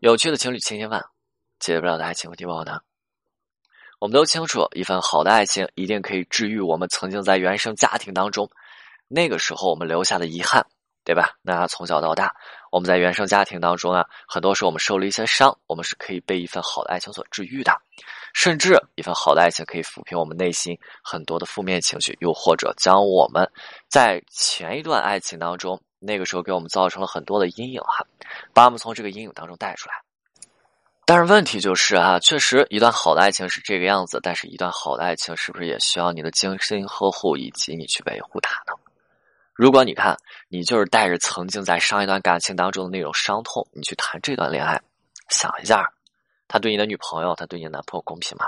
有趣的情侣千千万，解决不了的爱情问题我呢？我们都清楚，一份好的爱情一定可以治愈我们曾经在原生家庭当中那个时候我们留下的遗憾，对吧？那从小到大，我们在原生家庭当中啊，很多时候我们受了一些伤，我们是可以被一份好的爱情所治愈的，甚至一份好的爱情可以抚平我们内心很多的负面情绪，又或者将我们在前一段爱情当中那个时候给我们造成了很多的阴影哈，把我们从这个阴影当中带出来。但是问题就是啊，确实一段好的爱情是这个样子，但是一段好的爱情是不是也需要你的精心呵护以及你去维护它呢？如果你看你就是带着曾经在上一段感情当中的那种伤痛，你去谈这段恋爱，想一下，他对你的女朋友，他对你的男朋友公平吗？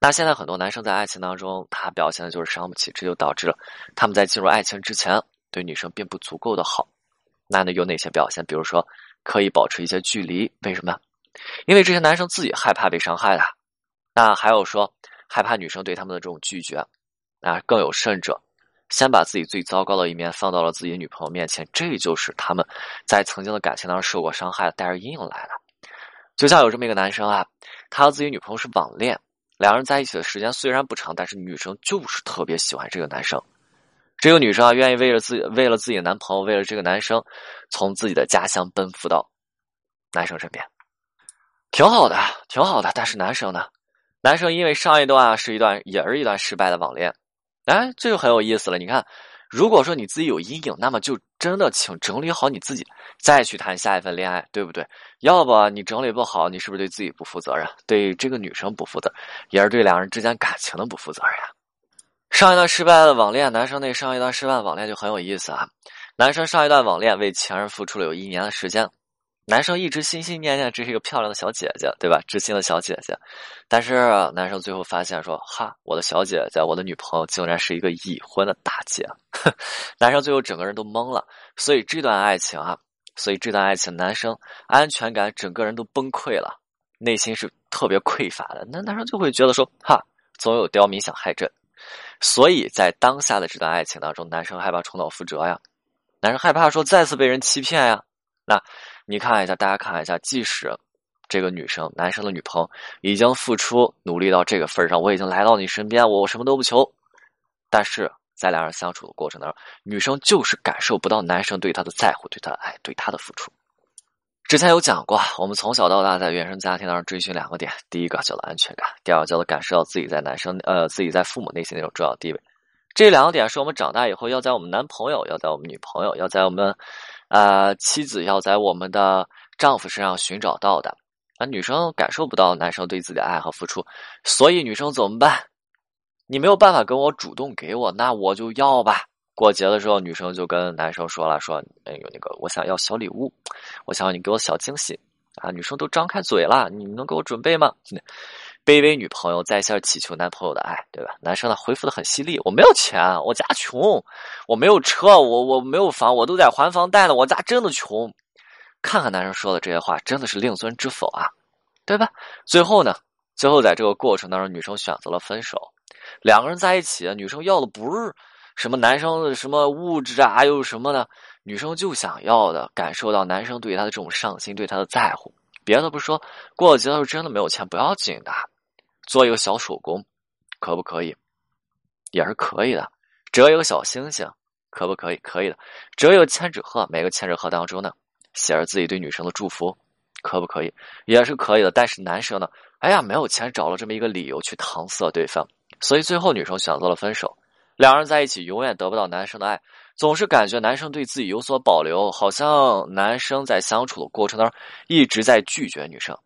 那现在很多男生在爱情当中，他表现的就是伤不起，这就导致了他们在进入爱情之前对女生并不足够的好。那呢有哪些表现？比如说可以保持一些距离，为什么？因为这些男生自己害怕被伤害的，那还有说害怕女生对他们的这种拒绝，啊，更有甚者，先把自己最糟糕的一面放到了自己女朋友面前，这就是他们在曾经的感情当中受过伤害，带着阴影来的。就像有这么一个男生啊，他和自己女朋友是网恋，两人在一起的时间虽然不长，但是女生就是特别喜欢这个男生。这个女生啊，愿意为了自己，为了自己的男朋友，为了这个男生，从自己的家乡奔赴到男生身边。挺好的，挺好的。但是男生呢？男生因为上一段是一段也是一段失败的网恋，哎，这就很有意思了。你看，如果说你自己有阴影，那么就真的请整理好你自己，再去谈下一份恋爱，对不对？要不你整理不好，你是不是对自己不负责任？对这个女生不负责，也是对两人之间感情的不负责任呀。上一段失败的网恋，男生那上一段失败的网恋就很有意思啊。男生上一段网恋为前任付出了有一年的时间。男生一直心心念念这是一个漂亮的小姐姐，对吧？知心的小姐姐，但是男生最后发现说：“哈，我的小姐姐，我的女朋友竟然是一个已婚的大姐。”男生最后整个人都懵了。所以这段爱情啊，所以这段爱情，男生安全感整个人都崩溃了，内心是特别匮乏的。那男生就会觉得说：“哈，总有刁民想害朕。”所以在当下的这段爱情当中，男生害怕重蹈覆辙呀，男生害怕说再次被人欺骗呀。那。你看一下，大家看一下，即使这个女生、男生的女朋友已经付出努力到这个份上，我已经来到你身边，我什么都不求，但是在两人相处的过程当中，女生就是感受不到男生对她的在乎、对她的爱、对她的付出。之前有讲过，我们从小到大在原生家庭当中追寻两个点：第一个叫做安全感，第二个叫做感受到自己在男生呃自己在父母内心那种重要地位。这两个点是我们长大以后要在我们男朋友、要在我们女朋友、要在我们。呃，妻子要在我们的丈夫身上寻找到的，啊，女生感受不到男生对自己的爱和付出，所以女生怎么办？你没有办法跟我主动给我，那我就要吧。过节的时候，女生就跟男生说了，说，哎呦，那个我想要小礼物，我想要你给我小惊喜啊。女生都张开嘴了，你能给我准备吗？卑微女朋友在线祈求男朋友的爱，对吧？男生呢回复的很犀利，我没有钱，我家穷，我没有车，我我没有房，我都在还房贷呢，我家真的穷。看看男生说的这些话，真的是令尊知否啊，对吧？最后呢，最后在这个过程当中，女生选择了分手。两个人在一起，女生要的不是什么男生的什么物质啊，又什么呢？女生就想要的感受到男生对她的这种上心，对她的在乎。别的不说，过节的时候真的没有钱不要紧的。做一个小手工，可不可以？也是可以的。折一个小星星，可不可以？可以的。折一个千纸鹤，每个千纸鹤当中呢，写着自己对女生的祝福，可不可以？也是可以的。但是男生呢，哎呀，没有钱，找了这么一个理由去搪塞对方，所以最后女生选择了分手。两人在一起，永远得不到男生的爱，总是感觉男生对自己有所保留，好像男生在相处的过程当中一直在拒绝女生，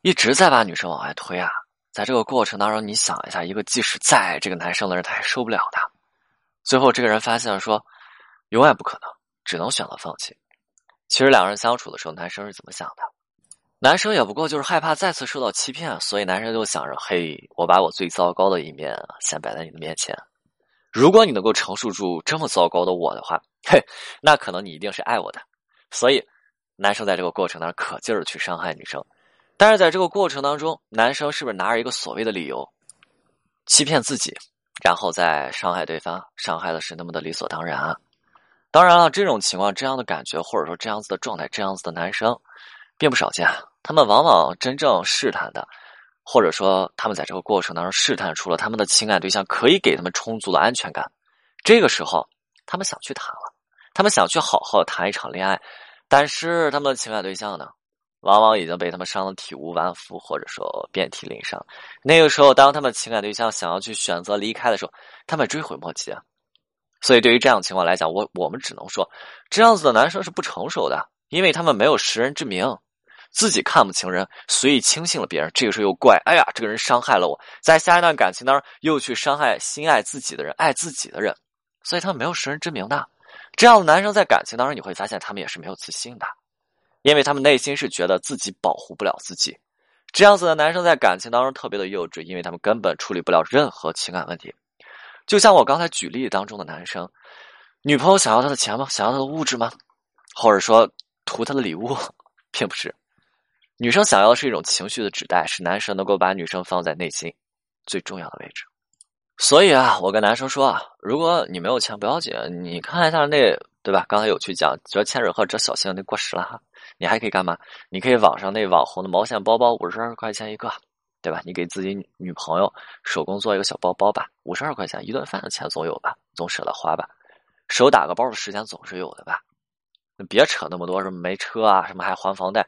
一直在把女生往外推啊。在这个过程当中，你想一下，一个即使再爱这个男生的人，他也受不了的。最后，这个人发现了说，永远不可能，只能选择放弃。其实，两个人相处的时候，男生是怎么想的？男生也不过就是害怕再次受到欺骗，所以男生就想着：嘿，我把我最糟糕的一面先摆在你的面前。如果你能够承受住这么糟糕的我的话，嘿，那可能你一定是爱我的。所以，男生在这个过程当中可劲儿去伤害女生。但是在这个过程当中，男生是不是拿着一个所谓的理由，欺骗自己，然后再伤害对方，伤害的是那么的理所当然啊？当然了，这种情况、这样的感觉，或者说这样子的状态、这样子的男生，并不少见。他们往往真正试探的，或者说他们在这个过程当中试探出了他们的情感对象可以给他们充足的安全感。这个时候，他们想去谈了，他们想去好好谈一场恋爱，但是他们的情感对象呢，往往已经被他们伤得体无完肤，或者说遍体鳞伤。那个时候，当他们情感对象想要去选择离开的时候，他们追悔莫及啊。所以，对于这样情况来讲，我我们只能说，这样子的男生是不成熟的，因为他们没有识人之明。自己看不清人，所以轻信了别人。这个时候又怪，哎呀，这个人伤害了我，在下一段感情当中又去伤害心爱自己的人、爱自己的人，所以他们没有识人之明的。这样的男生在感情当中，你会发现他们也是没有自信的，因为他们内心是觉得自己保护不了自己。这样子的男生在感情当中特别的幼稚，因为他们根本处理不了任何情感问题。就像我刚才举例当中的男生，女朋友想要他的钱吗？想要他的物质吗？或者说图他的礼物，并不是。女生想要的是一种情绪的指代，是男生能够把女生放在内心最重要的位置。所以啊，我跟男生说啊，如果你没有钱不要紧，你看一下那对吧？刚才有去讲，折千纸鹤折小星那过时了哈，你还可以干嘛？你可以网上那网红的毛线包包，五十二块钱一个，对吧？你给自己女朋友手工做一个小包包吧，五十二块钱一顿饭的钱总有吧？总舍得花吧？手打个包的时间总是有的吧？别扯那么多什么没车啊，什么还还房贷。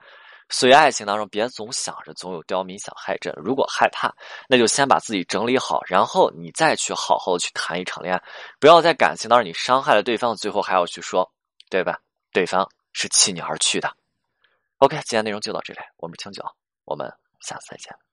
所以，爱情当中别总想着总有刁民想害朕。如果害怕，那就先把自己整理好，然后你再去好好的去谈一场恋爱。不要在感情当中你伤害了对方，最后还要去说，对吧？对方是弃你而去的。OK，今天内容就到这里，我们是清酒，我们下次再见。